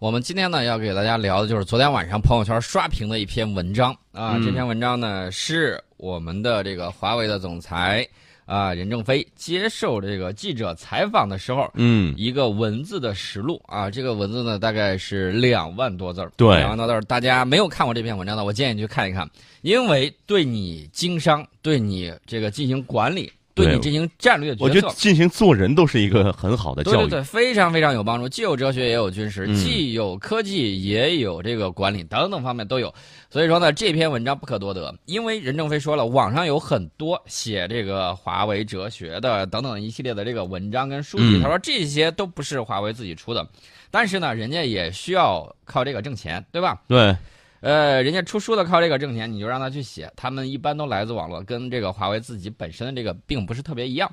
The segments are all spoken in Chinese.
我们今天呢要给大家聊的就是昨天晚上朋友圈刷屏的一篇文章啊。嗯这篇文章呢是我们的这个华为的总裁啊任正非接受这个记者采访的时候，嗯，一个文字的实录啊。这个文字呢大概是两万多字儿对两万多字儿。大家没有看过这篇文章的，我建议你去看一看，因为对你经商、对你这个进行管理、对对你进行战略决策，我觉得进行做人都是一个很好的教育。对对对，非常非常有帮助，既有哲学也有军事，嗯既有科技也有这个管理等等方面都有。所以说呢，这篇文章不可多得，因为任正非说了，网上有很多写这个华为哲学的等等一系列的这个文章跟书籍，嗯他说这些都不是华为自己出的，但是呢，人家也需要靠这个挣钱，对吧？对，呃，人家出书的靠这个挣钱，你就让他去写，他们一般都来自网络，跟这个华为自己本身的这个并不是特别一样。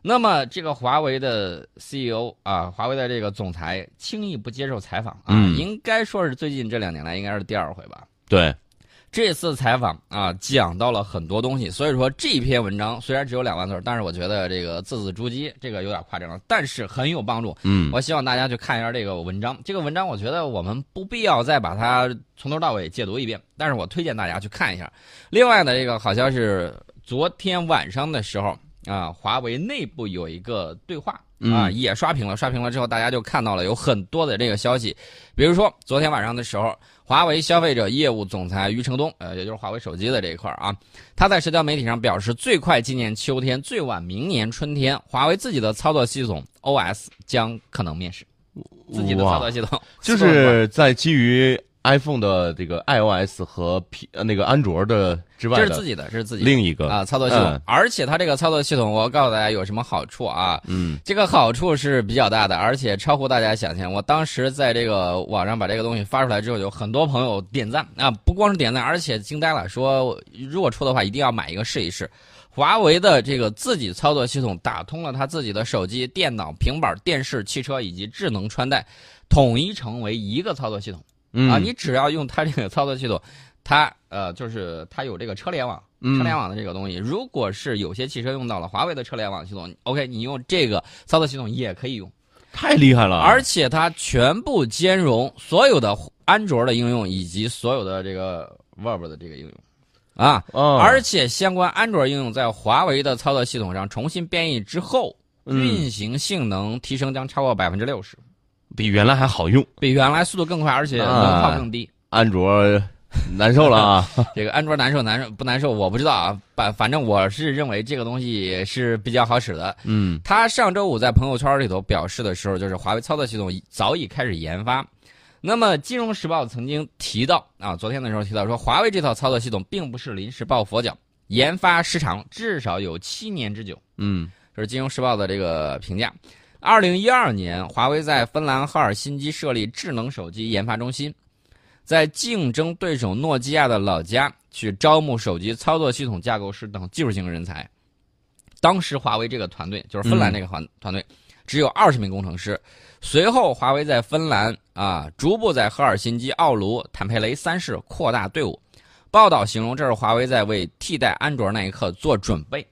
那么这个华为的 CEO 啊，华为的这个总裁轻易不接受采访啊，嗯应该说是最近这两年来应该是第二回吧。对，这次采访啊，讲到了很多东西，所以说这篇文章虽然只有两万字，但是我觉得这个字字珠玑，这个有点夸张了，但是很有帮助。嗯，我希望大家去看一下这个文章。这个文章，我觉得我们不必要再把它从头到尾解读一遍，但是我推荐大家去看一下。另外呢，这个好像是昨天晚上的时候啊，华为内部有一个对话啊，嗯也刷屏了。刷屏了之后，大家就看到了有很多的这个消息，比如说昨天晚上的时候，华为消费者业务总裁余承东，呃，也就是华为手机的这一块儿啊，他在社交媒体上表示，最快今年秋天，最晚明年春天，华为自己的操作系统 OS 将可能面世。自己的操作系统 就是在基于 iPhone 的这个 iOS 和 P 呃那个安卓的之外的这是自己的，这是自己的另一个啊操作系统嗯，而且它这个操作系统，我告诉大家有什么好处啊？嗯这个好处是比较大的，而且超乎大家想象。我当时在这个网上把这个东西发出来之后，有很多朋友点赞啊，不光是点赞，而且惊呆了，说如果出的话，一定要买一个试一试。华为的这个自己操作系统打通了它自己的手机、电脑、平板、电视、汽车以及智能穿戴，统一成为一个操作系统。嗯。啊，你只要用它这个操作系统，它呃就是它有这个车联网，嗯。车联网的这个东西，如果是有些汽车用到了华为的车联网系统，OK，你用这个操作系统也可以用，太厉害了，而且它全部兼容所有的安卓的应用以及所有的这个 Verb 的这个应用。啊，啊，而且相关安卓应用在华为的操作系统上重新编译之后，嗯。运行性能提升将超过百分之六十，比原来还好用，比原来速度更快，而且能啊耗更低。安卓难受了啊，这个安卓难受难受不难受我不知道啊，反反正我是认为这个东西是比较好使的。嗯他上周五在朋友圈里头表示的时候，就是华为操作系统早已开始研发。那么《金融时报》曾经提到啊，昨天的时候提到说，华为这套操作系统并不是临时抱佛脚，研发时长至少有七年之久。嗯这是《金融时报》的这个评价。二零一二年，华为在芬兰赫尔辛基设立智能手机研发中心，在竞争对手诺基亚的老家去招募手机操作系统架构师等技术型人才。当时华为这个团队就是芬兰这个团团队，只有二十名工程师。随后，华为在芬兰啊，逐步在赫尔辛基、奥卢、坦佩雷三市扩大队伍。报道形容这是华为在为替代安卓那一刻做准备。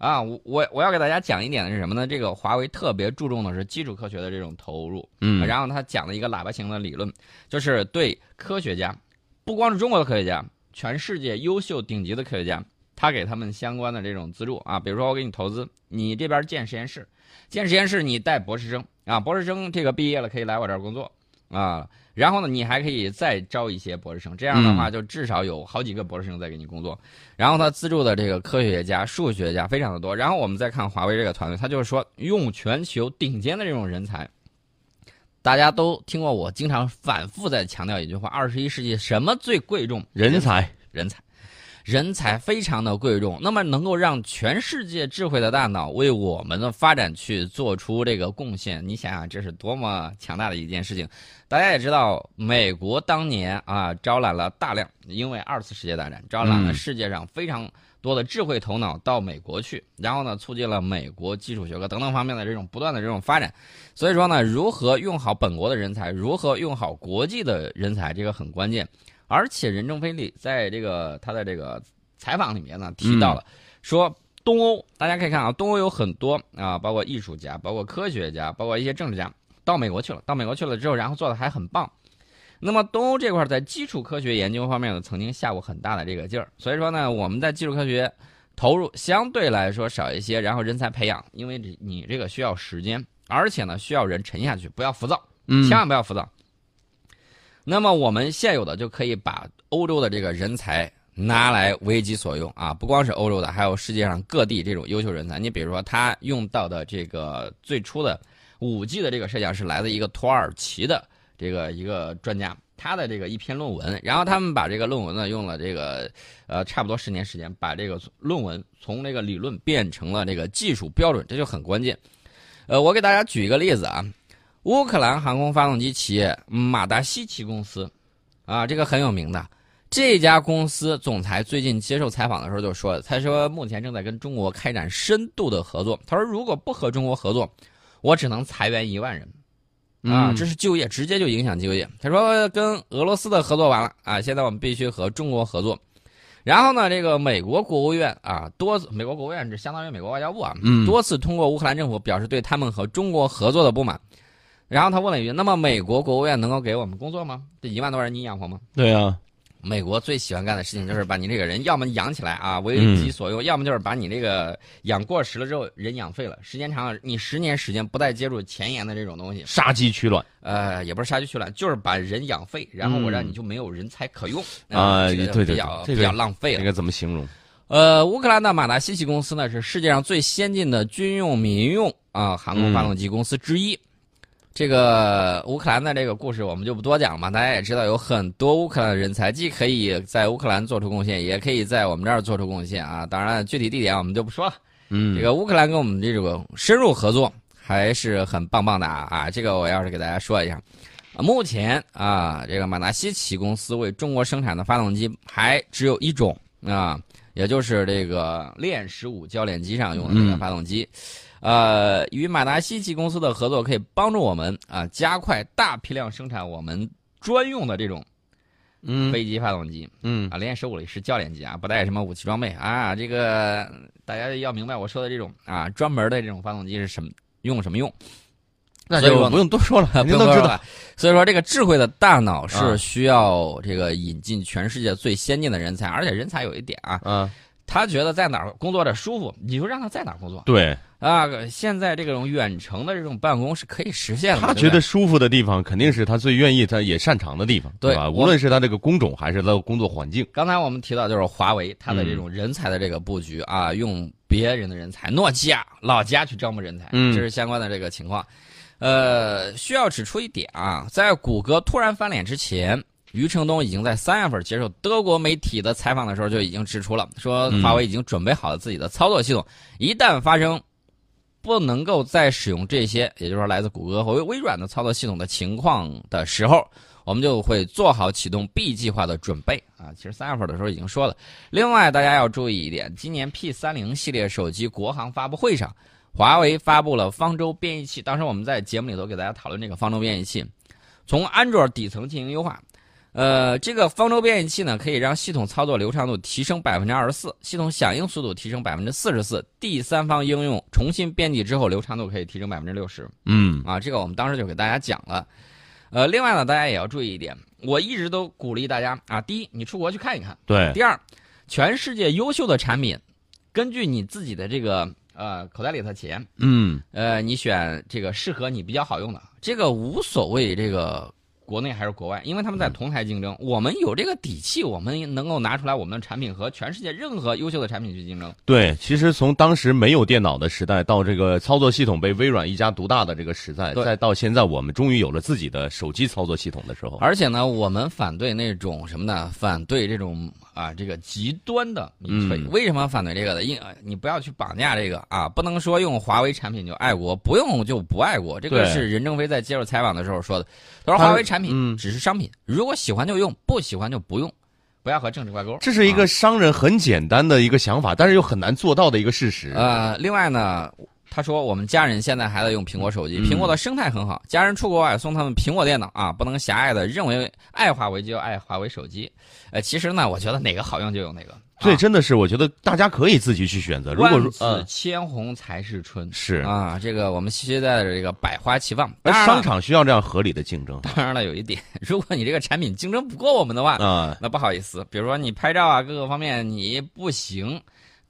啊，我我我要给大家讲一点的是什么呢？这个华为特别注重的是基础科学的这种投入，嗯，然后他讲了一个喇叭型的理论，就是对科学家，不光是中国的科学家，全世界优秀顶级的科学家，他给他们相关的这种资助啊，比如说我给你投资，你这边建实验室，建实验室你带博士生啊，博士生这个毕业了可以来我这儿工作啊，然后呢你还可以再招一些博士生，这样的话就至少有好几个博士生在给你工作。然后他资助的这个科学家、数学家非常的多。然后我们再看华为这个团队，他就是说用全球顶尖的这种人才。大家都听过我经常反复在强调一句话：二十一世纪什么最贵重？人才，人才，人才非常的贵重。那么能够让全世界智慧的大脑为我们的发展去做出这个贡献，你想想这是多么强大的一件事情。大家也知道，美国当年啊招揽了大量，因为二次世界大战招揽了嗯世界上非常多的智慧头脑到美国去，然后呢促进了美国基础学科等等方面的这种不断的这种发展。所以说呢，如何用好本国的人才，如何用好国际的人才，这个很关键。而且任正非里在这个他的这个采访里面呢提到了，说东欧大家可以看啊，东欧有很多啊，包括艺术家、包括科学家、包括一些政治家，到美国去了，到美国去了之后，然后做的还很棒。那么东欧这块在基础科学研究方面呢，曾经下过很大的这个劲儿，所以说呢，我们在基础科学投入相对来说少一些，然后人才培养，因为你这个需要时间，而且呢需要人沉下去，不要浮躁，嗯千万不要浮躁。那么我们现有的就可以把欧洲的这个人才拿来为己所用啊，不光是欧洲的，还有世界上各地这种优秀人才。你比如说，他用到的这个最初的五 G 的这个设想是来自一个土耳其的这个一个专家，他的这个一篇论文，然后他们把这个论文呢用了这个呃差不多十年时间，把这个论文从这个理论变成了这个技术标准，这就很关键。呃，我给大家举一个例子啊。乌克兰航空发动机企业马达西奇公司，啊，这个很有名的。这家公司总裁最近接受采访的时候就说：“他说目前正在跟中国开展深度的合作。他说如果不和中国合作，我只能裁员一万人，啊，嗯这是就业，直接就影响就业。他说跟俄罗斯的合作完了啊，现在我们必须和中国合作。然后呢，这个美国国务院啊，多次美国国务院这相当于美国外交部啊，嗯多次通过乌克兰政府表示对他们和中国合作的不满。然后他问了一句：“那么美国国务院能够给我们工作吗？这一万多人你养活吗对啊，？”美国最喜欢干的事情就是把你这个人要么养起来啊，为嗯己所用，要么就是把你这个养过时了之后人养废了，时间长了，你十年时间不再接触前沿的这种东西，杀鸡取卵呃，也不是杀鸡取卵，就是把人养废，然后我让你就没有人才可用这个啊对对比较这个比较浪费了这。个怎么形容？呃，乌克兰的马达西奇公司呢是世界上最先进的军用、民用啊、航空发动机公司之一。这个乌克兰的这个故事我们就不多讲了嘛，大家也知道有很多乌克兰的人才，既可以在乌克兰做出贡献，也可以在我们这儿做出贡献啊。当然，具体地点我们就不说了。嗯，这个乌克兰跟我们这种深入合作还是很棒棒的啊啊！这个我要是给大家说一下，啊目前啊，这个马达西奇公司为中国生产的发动机还只有一种啊，也就是这个链十五教练机上用的这个嗯发动机。呃，与马达西奇公司的合作可以帮助我们啊加快大批量生产我们专用的这种嗯飞机发动机。嗯啊，连十五里是教练机啊，不带什么武器装备啊。这个大家要明白我说的这种啊，专门的这种发动机是什么用什么用，那就不用多说了，肯 定不用说都知道。了。所以说，这个智慧的大脑是啊需要这个引进全世界最先进的人才，而且人才有一点啊，嗯，他觉得在哪儿工作的舒服，你就让他在哪儿工作对啊。现在这种远程的这种办公是可以实现的，他觉得舒服的地方，肯定是他最愿意、他也擅长的地方，对吧？无论是他这个工种还是他的工作环境，刚才我们提到，就是华为它的这种人才的这个布局啊，用别人的人才，诺基亚老家去招募人才，嗯。这是相关的这个情况。呃，需要指出一点啊，在谷歌突然翻脸之前，余承东已经在三月份接受德国媒体的采访的时候就已经指出了，说嗯。华为已经准备好了自己的操作系统，一旦发生不能够再使用这些，也就是说来自谷歌和微微软的操作系统的情况的时候，我们就会做好启动 B 计划的准备啊。其实三月份的时候已经说了。另外，大家要注意一点，今年 P 3 0系列手机国行发布会上，华为发布了方舟编译器。当时我们在节目里头给大家讨论这个方舟编译器，从安卓底层进行优化。呃，这个方舟编译器呢，可以让系统操作流畅度提升百分之二十四，系统响应速度提升百分之四十四，第三方应用重新编辑之后，流畅度可以提升百分之六十。嗯啊，这个我们当时就给大家讲了。呃，另外呢，大家也要注意一点，我一直都鼓励大家啊，第一，你出国去看一看；对，第二，全世界优秀的产品，根据你自己的这个呃口袋里的钱，嗯呃，你选这个适合你比较好用的，这个无所谓这个国内还是国外，因为他们在同台竞争，我们有这个底气，我们能够拿出来我们的产品和全世界任何优秀的产品去竞争。对。其实从当时没有电脑的时代，到这个操作系统被微软一家独大的这个时代，再到现在我们终于有了自己的手机操作系统的时候，而且呢，我们反对那种什么呢？反对这种啊，这个极端的民粹。嗯为什么反对这个的？因呃你不要去绑架这个啊，不能说用华为产品就爱国，不用就不爱国。这个是任正非在接受采访的时候说的。他说华为产品嗯只是商品，如果喜欢就用，不喜欢就不用，不要和政治挂钩。这是一个商人很简单的一个想法，但是又很难做到的一个事实。呃，另外呢，他说我们家人现在还在用苹果手机，嗯苹果的生态很好，家人出国外送他们苹果电脑啊，不能狭隘的认为爱华为就要爱华为手机。呃，其实呢，我觉得哪个好用就用哪个，这啊真的是我觉得大家可以自己去选择。如果万紫说呃千红才是春是，啊，这个我们期待的这个百花齐放。商场需要这样合理的竞争当然了，有一点，如果你这个产品竞争不过我们的话，啊。那不好意思，比如说你拍照啊，各个方面你不行，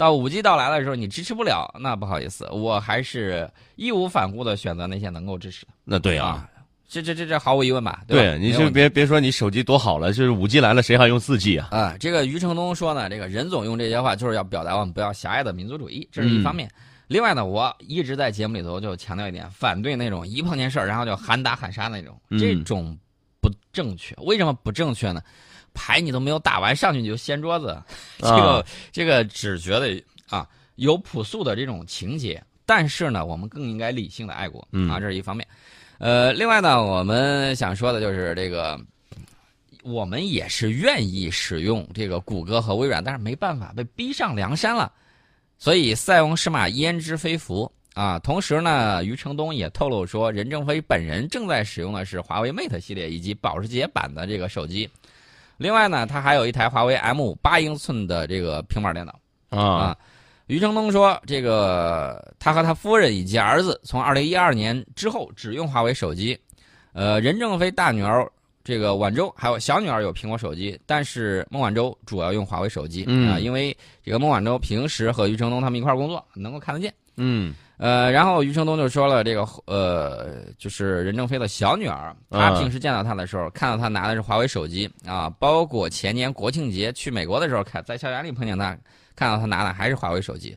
到五 G 到来的时候你支持不了，那不好意思，我还是义无反顾的选择那些能够支持的那对啊，啊。这这这这毫无疑问吧？对吧？对，你就别别说你手机多好了，就是五 G 来了，谁还用四 G 啊？啊，这个余承东说呢，这个任总用这些话就是要表达我们不要狭隘的民族主义，这是一方面。另外呢，我一直在节目里头就强调一点，反对那种一碰见事儿然后就喊打喊杀那种，嗯这种不正确。为什么不正确呢？牌你都没有打完，上去你就掀桌子，这个、啊这个只觉得啊有朴素的这种情节，但是呢，我们更应该理性的爱国嗯啊，这是一方面。呃，另外呢，我们想说的就是这个，我们也是愿意使用这个谷歌和微软，但是没办法，被逼上梁山了。所以塞翁失马焉知非福啊！同时呢，余承东也透露说，任正非本人正在使用的是华为 Mate 系列以及保时捷版的这个手机。另外呢，他还有一台华为 M 八英寸的这个平板电脑。啊啊，余承东说，这个他和他夫人以及儿子从二零一二年之后只用华为手机。呃，任正非大女儿这个晚舟还有小女儿有苹果手机，但是孟晚舟主要用华为手机啊、嗯因为这个孟晚舟平时和余承东他们一块儿工作，能够看得见。嗯呃，然后余承东就说了，这个呃，就是任正非的小女儿，她啊平时见到他的时候，看到他拿的是华为手机啊，包括前年国庆节去美国的时候，看在校园里碰见他，看到他拿的还是华为手机，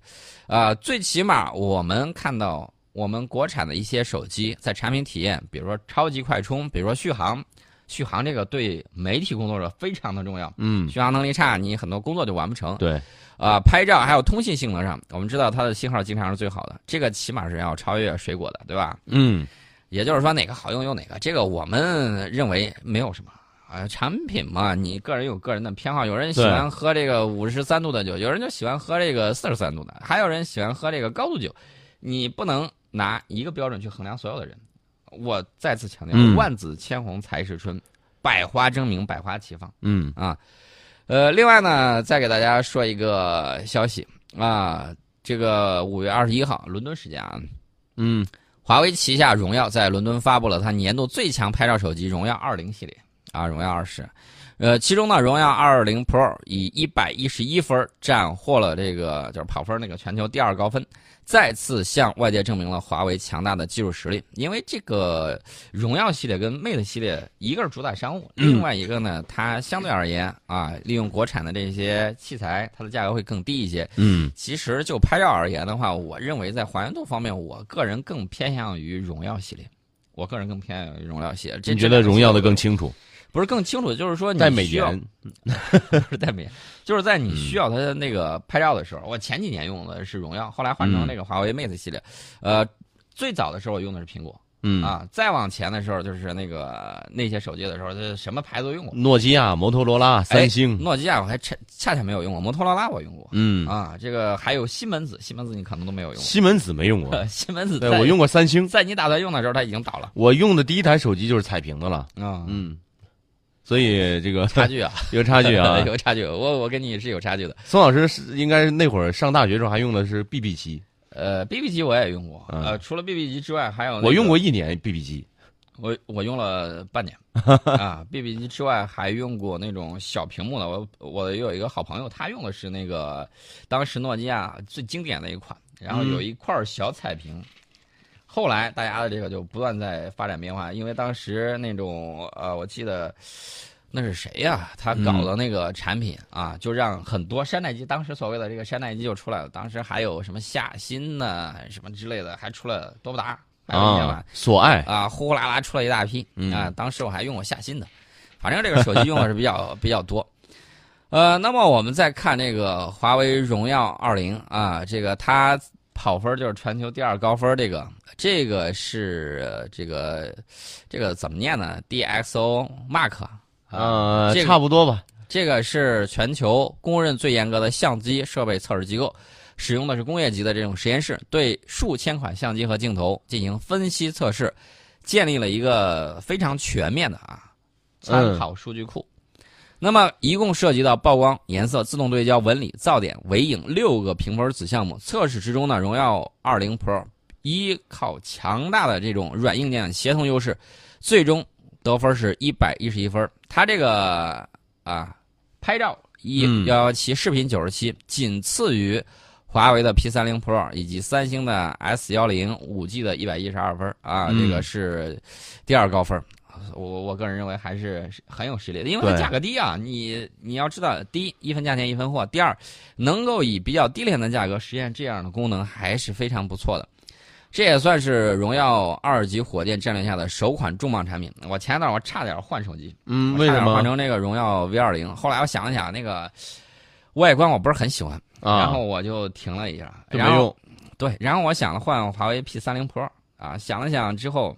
啊，最起码我们看到我们国产的一些手机在产品体验，比如说超级快充，比如说续航，续航这个对媒体工作者非常的重要，嗯，续航能力差，你很多工作就完不成。对，啊、拍照还有通信性能上，我们知道它的信号经常是最好的，这个起码是要超越水果的，对吧？嗯也就是说哪个好用用哪个，这个我们认为没有什么。啊，产品嘛，你个人有个人的偏好，有人喜欢喝这个五十三度的酒，有人就喜欢喝这个四十三度的，还有人喜欢喝这个高度酒，你不能拿一个标准去衡量所有的人。我再次强调，嗯万紫千红才是春，百花争鸣，百花齐放。嗯啊，呃，另外呢，再给大家说一个消息啊，这个五月二十一号，伦敦时间啊，嗯华为旗下荣耀在伦敦发布了它年度最强拍照手机荣耀二零系列啊，荣耀二十。呃，其中呢，荣耀二零 Pro 以一百一十一分斩获了这个就是跑分那个全球第二高分，再次向外界证明了华为强大的技术实力。因为这个荣耀系列跟 Mate 系列，一个是主打商务，另外一个呢，它相对而言啊，利用国产的这些器材，它的价格会更低一些。嗯其实就拍照而言的话，我认为在还原度方面，我个人更偏向于荣耀系列。我个人更偏向于荣耀系列。你觉得荣耀的更清楚，不是更清楚，就是说你带美颜，不是带美颜，就是在你需要它的那个拍照的时候，我前几年用的是荣耀，后来换成那个华为 Mate 系列。呃，最早的时候我用的是苹果。嗯，啊，再往前的时候就是那个那些手机的时候，就什么牌子都用过。诺基亚、摩托罗拉、三星，诺基亚我还恰恰恰没有用过，摩托罗拉我用过。嗯，啊，这个还有西门子，西门子你可能都没有用过。西门子没用过，西门子对我用过三星，在你打算用的时候，它已经倒了。我用的第一台手机就是彩屏的了，啊、嗯，所以这个 差距啊，有差距啊。有差距。我我跟你是有差距的。宋老师是应该是那会儿上大学时候还用的是 BB 机，呃，BB 机我也用过，嗯呃，除了 BB 机之外，还有、那个、我用过，一年 BB 机，我我用了半年啊。BB 机之外还用过那种小屏幕的，我我有一个好朋友，他用的是那个当时诺基亚最经典的一款，然后有一块小彩屏。后来大家的这个就不断在发展变化，因为当时那种呃，我记得那是谁呀、他搞的那个产品、啊，就让很多山寨机，当时所谓的这个山寨机就出来了。当时还有什么夏新呢、什么之类的，还出了多不达，啊，索爱，啊，呼呼啦啦出了一大批嗯啊。当时我还用过夏新的，反正这个手机用的是比较比较多。呃，那么我们再看这个华为荣耀二零啊，这个它跑分就是全球第二高分，这个这个是呃这个这个怎么念呢？DXO Mark 啊，呃，这个差不多吧，这个是全球公认最严格的相机设备测试机构，使用的是工业级的这种实验室，对数千款相机和镜头进行分析测试，建立了一个非常全面的啊参考数据库。那么一共涉及到曝光、颜色、自动对焦、纹理、噪点、尾影六个评分子项目。测试之中呢，荣耀20 Pro 依靠强大的这种软硬件协同优势，最终得分是一百一十一分。它这个啊，拍照一嗯幺幺七，视频九十七，仅次于华为的 P 3 0 Pro 以及三星的 S 1 0五 G 的一百一十二分啊，嗯这个是第二高分。我我个人认为还是很有实力的，因为它价格低啊。你你要知道，第一一分价钱一分货，第二能够以比较低廉的价格实现这样的功能，还是非常不错的。这也算是荣耀二级火箭战略下的首款重磅产品。我前一段我差点换手机，嗯，为什么换成那个荣耀 V 二零？后来我想了想，那个外观我不是很喜欢，然啊？后我就停了一下。然后用。对，然后我想了换华为 P 三零 Pro 啊，想了想之后，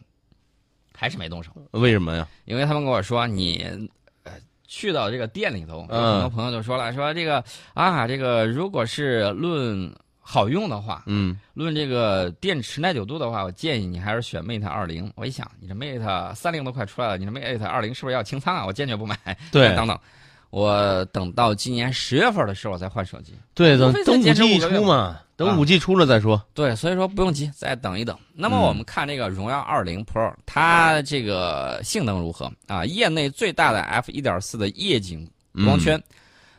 还是没动手。为什么呀？因为他们跟我说你。呃去到这个店里头，很多朋友就说了，说这个啊，这个如果是论好用的话，嗯，论这个电池耐久度的话，我建议你还是选 Mate 二零。我一想，你这 Mate 三零都快出来了，你这 Mate 二零是不是要清仓啊？我坚决不买。对 等等，我等到今年十月份的时候我再换手机。对，等等五 G 出嘛，啊等五 G 出了再说。对，所以说不用急，再等一等。那么嗯我们看这个荣耀二零 Pro，它这个性能如何啊？业内最大的 f 一点四的夜景光圈，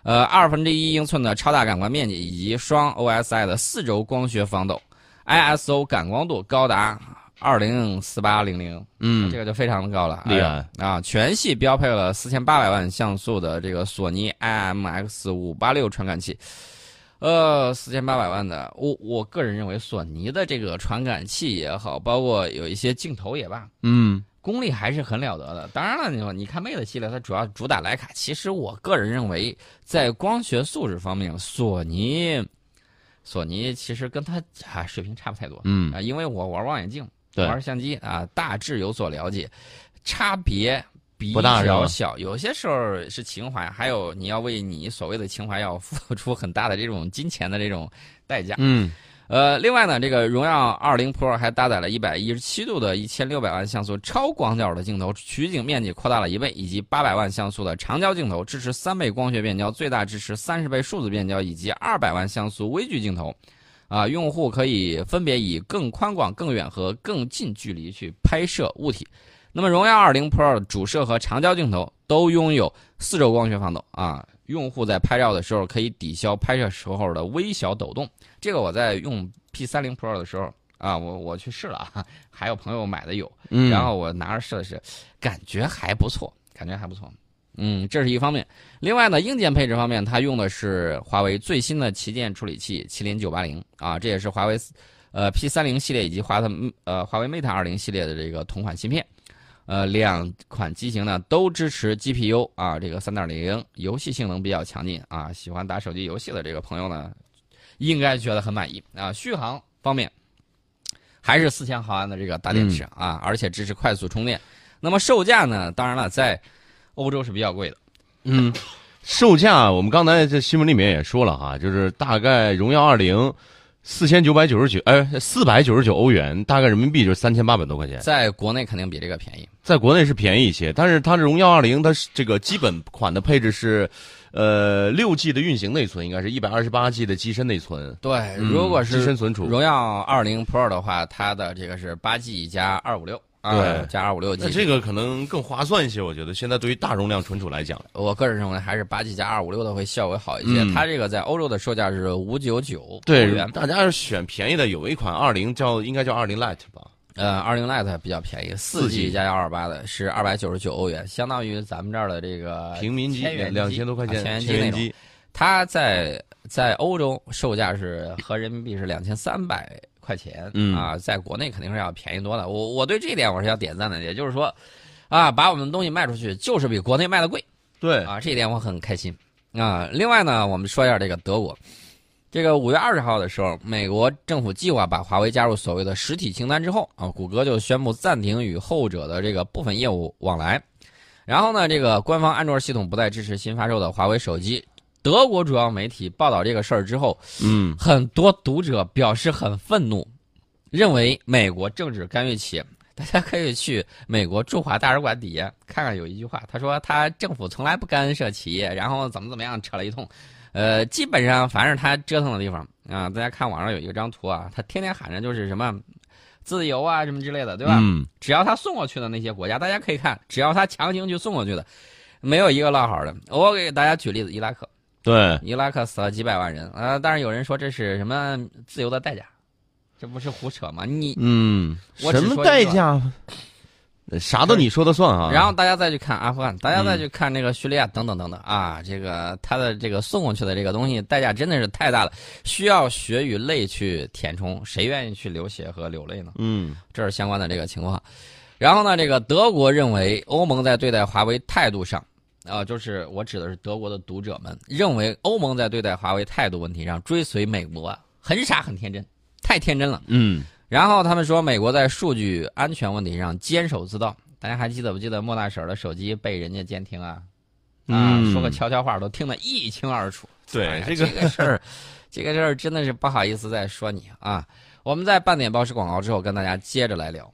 呃，二分之一英寸的超大感光面积，以及双 OSI 的四轴光学防抖，ISO 感光度高达二零四八零零，嗯，这个就非常的高了，厉害哎啊！全系标配了四千八百万像素的这个索尼 IMX 五八六传感器。呃，四千八百万的，我我个人认为索尼的这个传感器也好，包括有一些镜头也罢，嗯，功力还是很了得的。当然了，你说你看 Mate 系列，它主要主打徕卡，其实我个人认为，在光学素质方面，索尼，索尼其实跟它啊水平差不太多。嗯啊，因为我玩望远镜，对玩相机啊，大致有所了解，差别比较小。有些时候是情怀，还有你要为你所谓的情怀要付出很大的这种金钱的这种代价。嗯，呃，另外呢，这个荣耀20 Pro 还搭载了117度的一千六百万像素超广角的镜头，取景面积扩大了一倍，以及800万像素的长焦镜头，支持三倍光学变焦，最大支持三十倍数字变焦，以及200万像素微距镜头。啊，用户可以分别以更宽广、更远和更近距离去拍摄物体。那么，荣耀20 Pro 的主摄和长焦镜头都拥有四轴光学防抖啊，用户在拍照的时候可以抵消拍摄时候的微小抖动。这个我在用 P 3 0 Pro 的时候啊，我我去试了啊，还有朋友买的有，嗯，然后我拿着试了试，感觉还不错，感觉还不错。嗯，这是一方面。另外呢，硬件配置方面，它用的是华为最新的旗舰处理器麒麟九八零啊，这也是华为呃 P 3 0系列以及华的呃华为 Mate 二零系列的这个同款芯片。呃，两款机型呢都支持 GPU 啊，这个三点零，游戏性能比较强劲啊。喜欢打手机游戏的这个朋友呢，应该觉得很满意啊。续航方面，还是四千毫安的这个大电池、啊，而且支持快速充电。那么售价呢，当然了，在欧洲是比较贵的。嗯，售价我们刚才在新闻里面也说了哈，就是大概荣耀二零四千九百九十九，哎，四百九十九欧元，大概人民币就是三千八百多块钱，在国内肯定比这个便宜。在国内是便宜一些，但是它的荣耀二零它是这个基本款的配置是，呃，六 G 的运行内存，应该是一百二十八 G 的机身内存。对，嗯如果是机身存储，荣耀二零 Pro 的话，它的这个是八 G 加二五六啊，对加二五六 G。那这个可能更划算一些，我觉得现在对于大容量存储来讲，我个人认为还是八 G 加二五六的会效果好一些。嗯它这个在欧洲的售价是五九九欧对元，大家要选便宜的，有一款二零叫应该叫二零 Lite 吧，呃，二零 Lite 比较便宜，四 G 加幺二八的是二百九十九欧元，相当于咱们这儿的这个平民机两千多块钱，啊千元机那种。机，它在在欧洲售价是合人民币是两千三百块钱，嗯啊，在国内肯定是要便宜多了。我我对这一点我是要点赞的，也就是说，啊，把我们的东西卖出去就是比国内卖的贵对，啊，这一点我很开心啊。另外呢，我们说一下这个德国，这个五月二十号的时候，美国政府计划把华为加入所谓的实体清单之后啊，谷歌就宣布暂停与后者的这个部分业务往来。然后呢，这个官方安卓系统不再支持新发售的华为手机。德国主要媒体报道这个事儿之后，嗯，很多读者表示很愤怒，认为美国政治干预企业大家可以去美国驻华大使馆底下看看，有一句话，他说他政府从来不干涉企业，然后怎么怎么样，扯了一通。呃，基本上凡是他折腾的地方啊，大家看网上有一张图啊，他天天喊着就是什么自由啊什么之类的，对吧？嗯，只要他送过去的那些国家，大家可以看，只要他强行去送过去的，没有一个落好的。我给大家举例子，伊拉克，对，伊拉克死了几百万人啊，当然有人说这是什么自由的代价，这不是胡扯吗？你嗯，我什么代价？啥都你说的算啊。然后大家再去看阿富汗，大家再去看那个叙利亚等等等等啊，这个他的这个送过去的这个东西代价真的是太大了，需要血与泪去填充，谁愿意去流血和流泪呢？嗯这是相关的这个情况。然后呢，这个德国认为欧盟在对待华为态度上，啊、就是我指的是德国的读者们认为欧盟在对待华为态度问题上追随美国啊，很傻很天真，太天真了。嗯然后他们说，美国在数据安全问题上坚守自盗。大家还记得不记得莫大婶儿的手机被人家监听啊？啊，嗯说个悄悄话都听得一清二楚。对哎这个这个事儿，这个事儿真的是不好意思再说你啊。我们在半点报时广告之后跟大家接着来聊。